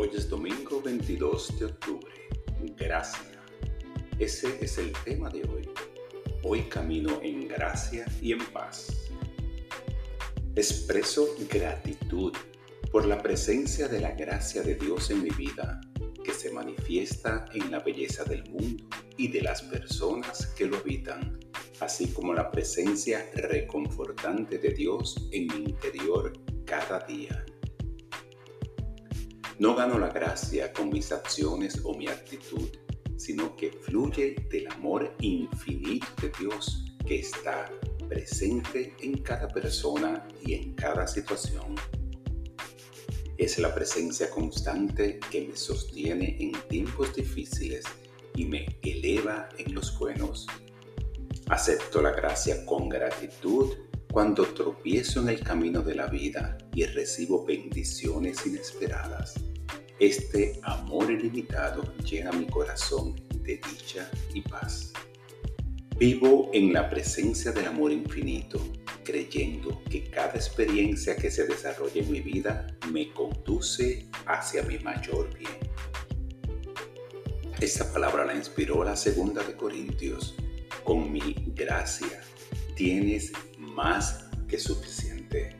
Hoy es domingo 22 de octubre. Gracia. Ese es el tema de hoy. Hoy camino en gracia y en paz. Expreso gratitud por la presencia de la gracia de Dios en mi vida, que se manifiesta en la belleza del mundo y de las personas que lo habitan, así como la presencia reconfortante de Dios en mi interior cada día. No gano la gracia con mis acciones o mi actitud, sino que fluye del amor infinito de Dios que está presente en cada persona y en cada situación. Es la presencia constante que me sostiene en tiempos difíciles y me eleva en los buenos. Acepto la gracia con gratitud cuando tropiezo en el camino de la vida y recibo bendiciones inesperadas. Este amor ilimitado llena mi corazón de dicha y paz. Vivo en la presencia del amor infinito, creyendo que cada experiencia que se desarrolla en mi vida me conduce hacia mi mayor bien. Esta palabra la inspiró la segunda de Corintios. Con mi gracia tienes más que suficiente.